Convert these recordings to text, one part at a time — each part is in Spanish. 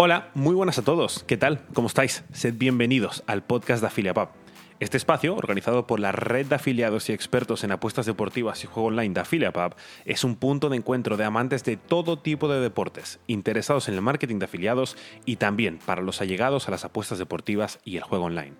Hola, muy buenas a todos. ¿Qué tal? ¿Cómo estáis? Sed bienvenidos al podcast de AfiliaPub. Este espacio, organizado por la red de afiliados y expertos en apuestas deportivas y juego online de AfiliaPub, es un punto de encuentro de amantes de todo tipo de deportes, interesados en el marketing de afiliados y también para los allegados a las apuestas deportivas y el juego online.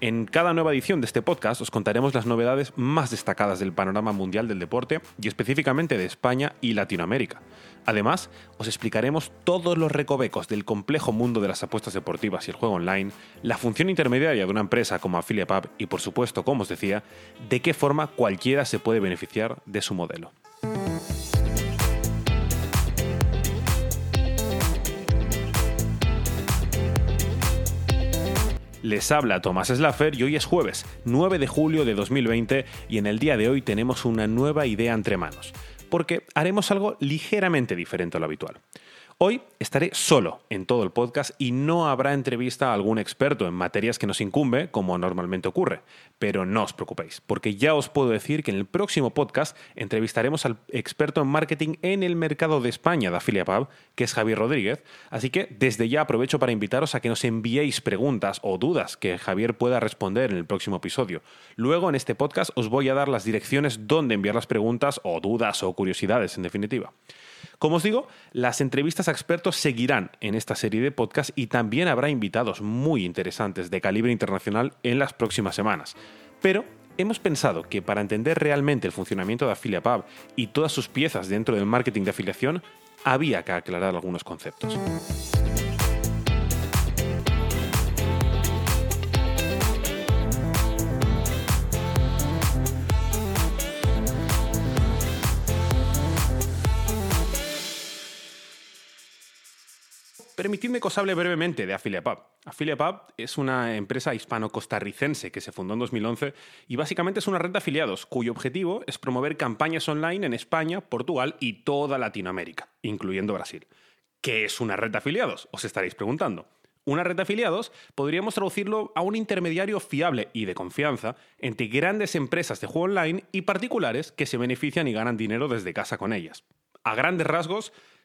En cada nueva edición de este podcast os contaremos las novedades más destacadas del panorama mundial del deporte y específicamente de España y Latinoamérica. Además, os explicaremos todos los recovecos del complejo mundo de las apuestas deportivas y el juego online, la función intermediaria de una empresa como AffiliatePub y por supuesto, como os decía, de qué forma cualquiera se puede beneficiar de su modelo. Les habla Tomás Slaffer y hoy es jueves, 9 de julio de 2020 y en el día de hoy tenemos una nueva idea entre manos, porque haremos algo ligeramente diferente a lo habitual. Hoy estaré solo en todo el podcast y no habrá entrevista a algún experto en materias que nos incumbe, como normalmente ocurre. Pero no os preocupéis, porque ya os puedo decir que en el próximo podcast entrevistaremos al experto en marketing en el mercado de España de AffiliatePub, que es Javier Rodríguez. Así que desde ya aprovecho para invitaros a que nos enviéis preguntas o dudas que Javier pueda responder en el próximo episodio. Luego en este podcast os voy a dar las direcciones donde enviar las preguntas o dudas o curiosidades, en definitiva. Como os digo, las entrevistas a expertos seguirán en esta serie de podcasts y también habrá invitados muy interesantes de calibre internacional en las próximas semanas. Pero hemos pensado que para entender realmente el funcionamiento de AffiliaPub y todas sus piezas dentro del marketing de afiliación, había que aclarar algunos conceptos. Permitidme que os hable brevemente de AffiliatePub. AffiliatePub es una empresa hispano-costarricense que se fundó en 2011 y básicamente es una red de afiliados cuyo objetivo es promover campañas online en España, Portugal y toda Latinoamérica, incluyendo Brasil. ¿Qué es una red de afiliados? Os estaréis preguntando. Una red de afiliados podríamos traducirlo a un intermediario fiable y de confianza entre grandes empresas de juego online y particulares que se benefician y ganan dinero desde casa con ellas. A grandes rasgos,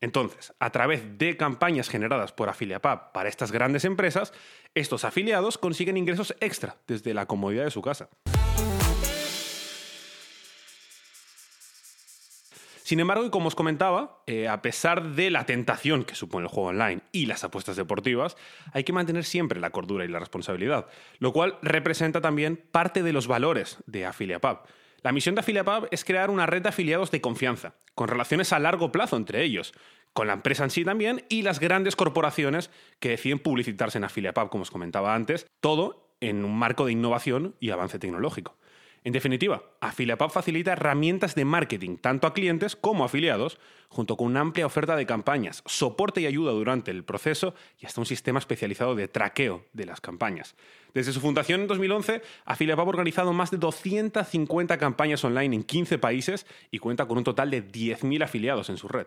Entonces, a través de campañas generadas por AffiliatePub para estas grandes empresas, estos afiliados consiguen ingresos extra desde la comodidad de su casa. Sin embargo, y como os comentaba, eh, a pesar de la tentación que supone el juego online y las apuestas deportivas, hay que mantener siempre la cordura y la responsabilidad, lo cual representa también parte de los valores de AffiliatePub. La misión de AffiliatePub es crear una red de afiliados de confianza, con relaciones a largo plazo entre ellos, con la empresa en sí también y las grandes corporaciones que deciden publicitarse en AffiliatePub, como os comentaba antes, todo en un marco de innovación y avance tecnológico. En definitiva, AffiliatePub facilita herramientas de marketing tanto a clientes como a afiliados, junto con una amplia oferta de campañas, soporte y ayuda durante el proceso y hasta un sistema especializado de traqueo de las campañas. Desde su fundación en 2011, AffiliatePub ha organizado más de 250 campañas online en 15 países y cuenta con un total de 10.000 afiliados en su red.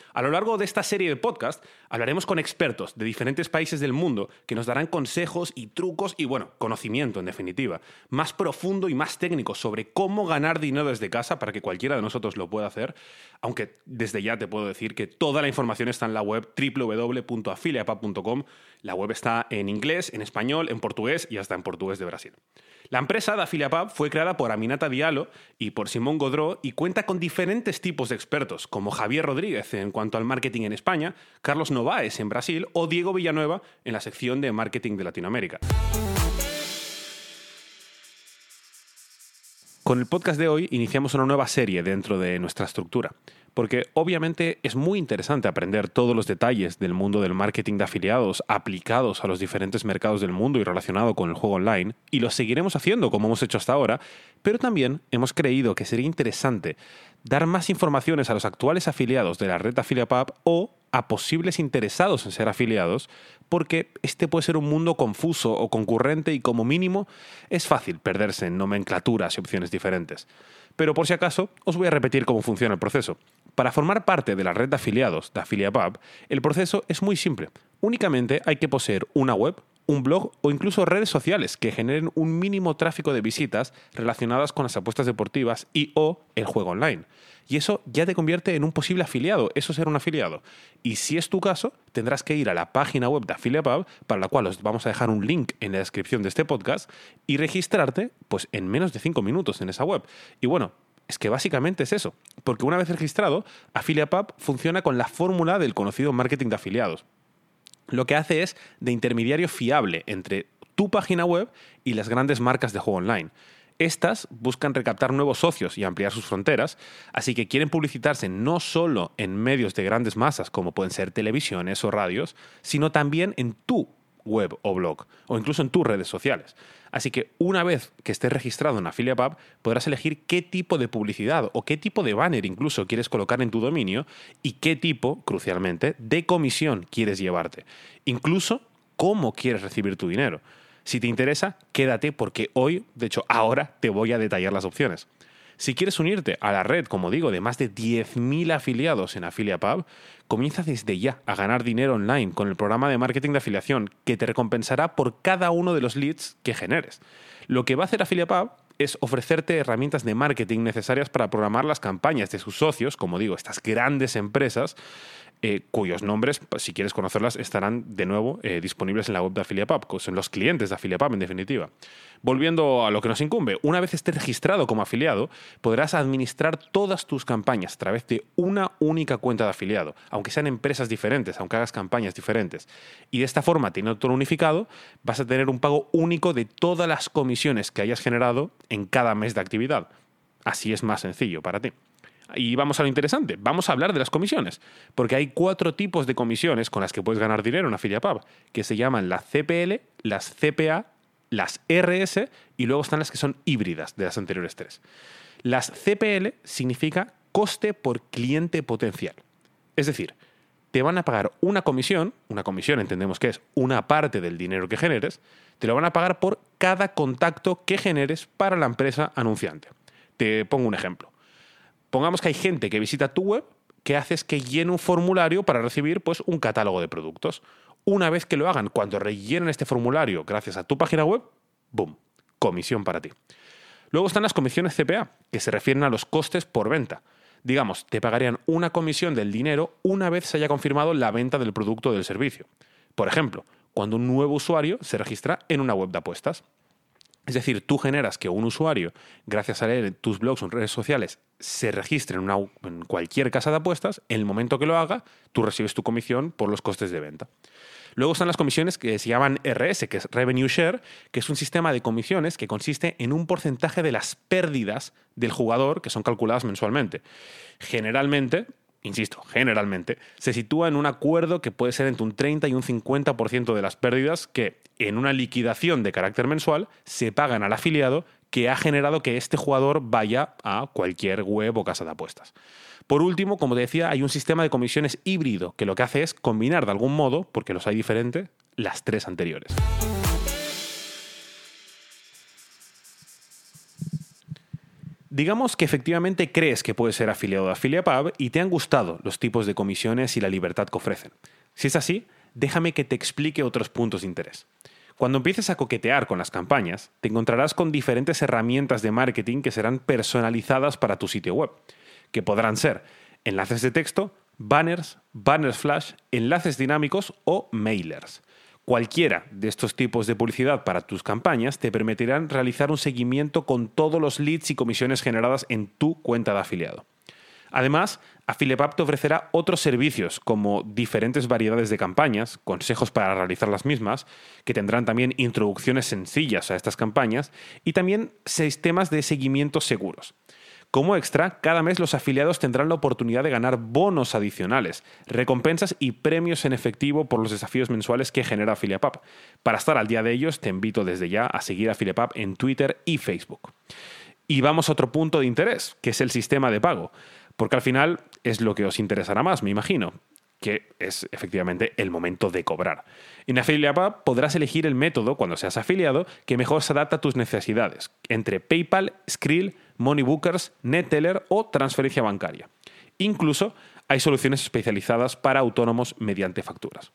A lo largo de esta serie de podcast hablaremos con expertos de diferentes países del mundo que nos darán consejos y trucos y, bueno, conocimiento en definitiva, más profundo y más técnico sobre cómo ganar dinero desde casa para que cualquiera de nosotros lo pueda hacer, aunque desde ya te puedo decir que toda la información está en la web www.afiliapub.com. La web está en inglés, en español, en portugués y hasta en portugués de Brasil. La empresa de AffiliaPub fue creada por Aminata Diallo y por Simón Godró y cuenta con diferentes tipos de expertos, como Javier Rodríguez en cuanto al marketing en España, Carlos Novaes en Brasil o Diego Villanueva en la sección de marketing de Latinoamérica. Con el podcast de hoy iniciamos una nueva serie dentro de nuestra estructura, porque obviamente es muy interesante aprender todos los detalles del mundo del marketing de afiliados aplicados a los diferentes mercados del mundo y relacionado con el juego online, y lo seguiremos haciendo como hemos hecho hasta ahora, pero también hemos creído que sería interesante dar más informaciones a los actuales afiliados de la red AffiliaPub o a posibles interesados en ser afiliados, porque este puede ser un mundo confuso o concurrente y como mínimo es fácil perderse en nomenclaturas y opciones diferentes. Pero por si acaso, os voy a repetir cómo funciona el proceso. Para formar parte de la red de afiliados de AffiliaPub, el proceso es muy simple. Únicamente hay que poseer una web, un blog o incluso redes sociales que generen un mínimo tráfico de visitas relacionadas con las apuestas deportivas y o el juego online. Y eso ya te convierte en un posible afiliado, eso es ser un afiliado. Y si es tu caso, tendrás que ir a la página web de AffiliaPub, para la cual os vamos a dejar un link en la descripción de este podcast, y registrarte pues, en menos de 5 minutos en esa web. Y bueno, es que básicamente es eso, porque una vez registrado, AffiliaPub funciona con la fórmula del conocido marketing de afiliados lo que hace es de intermediario fiable entre tu página web y las grandes marcas de juego online. Estas buscan recaptar nuevos socios y ampliar sus fronteras, así que quieren publicitarse no solo en medios de grandes masas como pueden ser televisiones o radios, sino también en tu web o blog, o incluso en tus redes sociales. Así que una vez que estés registrado en AffiliaPub, podrás elegir qué tipo de publicidad o qué tipo de banner incluso quieres colocar en tu dominio y qué tipo, crucialmente, de comisión quieres llevarte. Incluso cómo quieres recibir tu dinero. Si te interesa, quédate porque hoy, de hecho ahora, te voy a detallar las opciones. Si quieres unirte a la red, como digo, de más de 10.000 afiliados en AffiliaPub, comienza desde ya a ganar dinero online con el programa de marketing de afiliación que te recompensará por cada uno de los leads que generes. Lo que va a hacer AffiliaPub es ofrecerte herramientas de marketing necesarias para programar las campañas de sus socios, como digo, estas grandes empresas, eh, cuyos nombres, si quieres conocerlas, estarán de nuevo eh, disponibles en la web de AffiliaPub, que son los clientes de AffiliaPub en definitiva. Volviendo a lo que nos incumbe, una vez estés registrado como afiliado, podrás administrar todas tus campañas a través de una única cuenta de afiliado, aunque sean empresas diferentes, aunque hagas campañas diferentes. Y de esta forma, teniendo todo unificado, vas a tener un pago único de todas las comisiones que hayas generado en cada mes de actividad. Así es más sencillo para ti. Y vamos a lo interesante, vamos a hablar de las comisiones, porque hay cuatro tipos de comisiones con las que puedes ganar dinero en AffiliaPub, que se llaman las CPL, las CPA, las RS y luego están las que son híbridas de las anteriores tres. Las CPL significa coste por cliente potencial. Es decir, te van a pagar una comisión, una comisión entendemos que es una parte del dinero que generes, te lo van a pagar por cada contacto que generes para la empresa anunciante. Te pongo un ejemplo pongamos que hay gente que visita tu web que haces que llene un formulario para recibir pues, un catálogo de productos. Una vez que lo hagan, cuando rellenen este formulario gracias a tu página web, ¡boom! Comisión para ti. Luego están las comisiones CPA, que se refieren a los costes por venta. Digamos, te pagarían una comisión del dinero una vez se haya confirmado la venta del producto o del servicio. Por ejemplo, cuando un nuevo usuario se registra en una web de apuestas. Es decir, tú generas que un usuario, gracias a leer tus blogs o redes sociales, se registre en, en, cualquier casa de apuestas, en el momento que lo haga, tú recibes tu comisión por los costes de venta. Luego están las comisiones que se llaman RS, que es Revenue Share, que es un sistema de comisiones que consiste en un porcentaje de las pérdidas del jugador que son calculadas mensualmente. Generalmente, insisto, generalmente, se sitúa en un acuerdo que puede ser entre un 30 y un 50% de las pérdidas que, en una liquidación de carácter mensual, se pagan al afiliado que ha generado que este jugador vaya a cualquier web o casa de apuestas. Por último, como te decía, hay un sistema de comisiones híbrido que lo que hace es combinar de algún modo, porque los hay diferentes, las tres anteriores. Digamos que efectivamente crees que puedes ser afiliado de AffiliaPub y te han gustado los tipos de comisiones y la libertad que ofrecen. Si es así, déjame que te explique otros puntos de interés. Cuando empieces a coquetear con las campañas, te encontrarás con diferentes herramientas de marketing que serán personalizadas para tu sitio web, que podrán ser enlaces de texto, banners, banners flash, enlaces dinámicos o mailers. Cualquiera de estos tipos de publicidad para tus campañas te permitirán realizar un seguimiento con todos los leads y comisiones generadas en tu cuenta de afiliado. Además, Affiliate te ofrecerá otros servicios como diferentes variedades de campañas, consejos para realizar las mismas, que tendrán también introducciones sencillas a estas campañas y también sistemas de seguimiento seguros. Como extra, cada mes los afiliados tendrán la oportunidad de ganar bonos adicionales, recompensas y premios en efectivo por los desafíos mensuales que genera AffiliatePub. Para estar al día de ellos, te invito desde ya a seguir AffiliatePub en Twitter y Facebook. Y vamos a otro punto de interés, que es el sistema de pago, porque al final es lo que os interesará más, me imagino que es efectivamente el momento de cobrar. En AffiliatePub podrás elegir el método, cuando seas afiliado, que mejor se adapta a tus necesidades, entre PayPal, Skrill, Moneybookers, NetTeller o transferencia bancaria. Incluso hay soluciones especializadas para autónomos mediante facturas.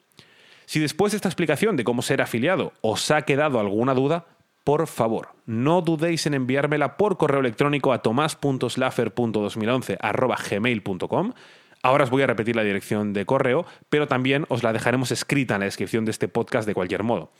Si después de esta explicación de cómo ser afiliado os ha quedado alguna duda, por favor, no dudéis en enviármela por correo electrónico a tomás.slaffer.2011.gmail.com Ahora os voy a repetir la dirección de correo, pero también os la dejaremos escrita en la descripción de este podcast de cualquier modo.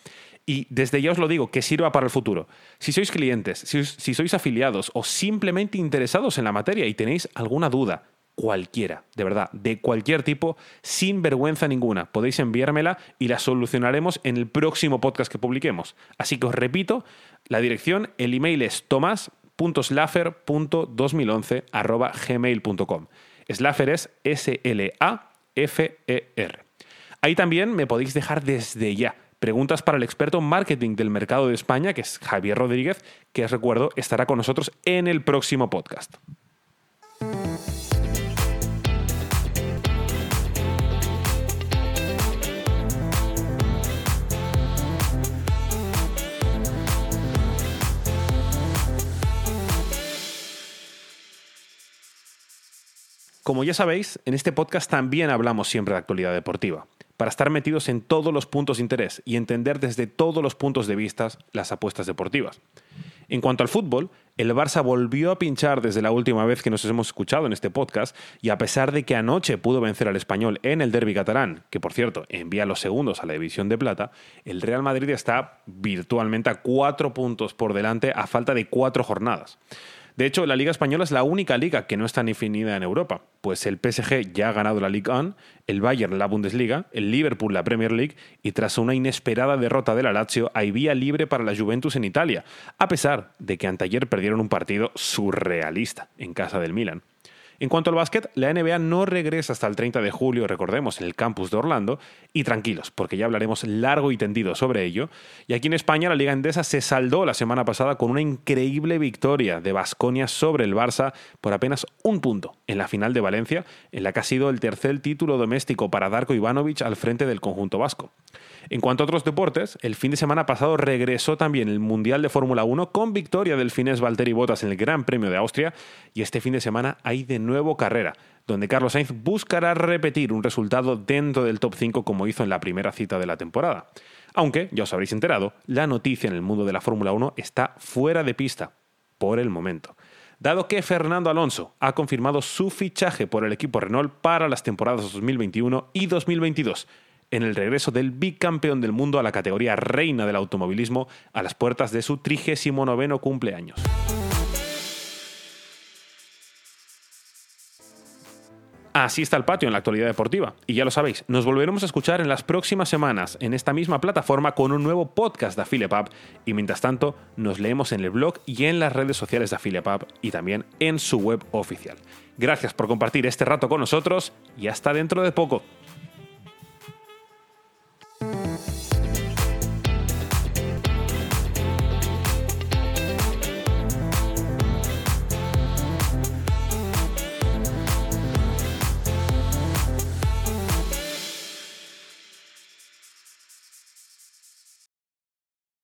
Y desde ya os lo digo, que sirva para el futuro. Si sois clientes, si, sois afiliados o simplemente interesados en la materia y tenéis alguna duda, cualquiera, de verdad, de cualquier tipo, sin vergüenza ninguna. Podéis enviármela y la solucionaremos en el próximo podcast que publiquemos. Así que os repito, la dirección, el email es tomas.slaffer.2011.gmail.com. Slaffer es S-L-A-F-E-R. Ahí también me podéis dejar desde ya preguntas para el experto marketing del mercado de España, que es Javier Rodríguez, que os recuerdo estará con nosotros en el próximo podcast. Como ya sabéis, en este podcast también hablamos siempre de actualidad deportiva, para estar metidos en todos los puntos de interés y entender desde todos los puntos de vista las apuestas deportivas. En cuanto al fútbol, el Barça volvió a pinchar desde la última vez que nos hemos escuchado en este podcast y a pesar de que anoche pudo vencer al español en el derby catalán, que por cierto envía los segundos a la división de plata, el Real Madrid está virtualmente a cuatro puntos por delante a falta de cuatro jornadas. De hecho, la Liga Española es la única liga que no está definida en Europa, pues el PSG ya ha ganado la Ligue 1, el Bayern la Bundesliga, el Liverpool la Premier League y tras una inesperada derrota de la Lazio hay vía libre para la Juventus en Italia, a pesar de que anteayer perdieron un partido surrealista en casa del Milan. En cuanto al básquet, la NBA no regresa hasta el 30 de julio, recordemos, en el campus de Orlando, y tranquilos, porque ya hablaremos largo y tendido sobre ello. Y aquí en España la Liga Endesa se saldó la semana pasada con una increíble victoria de Basconia sobre el Barça por apenas un punto en la final de Valencia, en la que ha sido el tercer título doméstico para Darko Ivanovic al frente del conjunto vasco. En cuanto a otros deportes, el fin de semana pasado regresó también el Mundial de Fórmula 1 con victoria del finés Valtteri Bottas en el Gran Premio de Austria y este fin de semana hay de nuevo carrera, donde Carlos Sainz buscará repetir un resultado dentro del top 5 como hizo en la primera cita de la temporada. Aunque, ya os habréis enterado, la noticia en el mundo de la Fórmula 1 está fuera de pista, por el momento dado que Fernando Alonso ha confirmado su fichaje por el equipo Renault para las temporadas 2021 y 2022, en el regreso del bicampeón del mundo a la categoría reina del automovilismo a las puertas de su 39 cumpleaños. Así está el patio en la actualidad deportiva. Y ya lo sabéis, nos volveremos a escuchar en las próximas semanas en esta misma plataforma con un nuevo podcast de Affiliate Y mientras tanto, nos leemos en el blog y en las redes sociales de Affiliate y también en su web oficial. Gracias por compartir este rato con nosotros y hasta dentro de poco.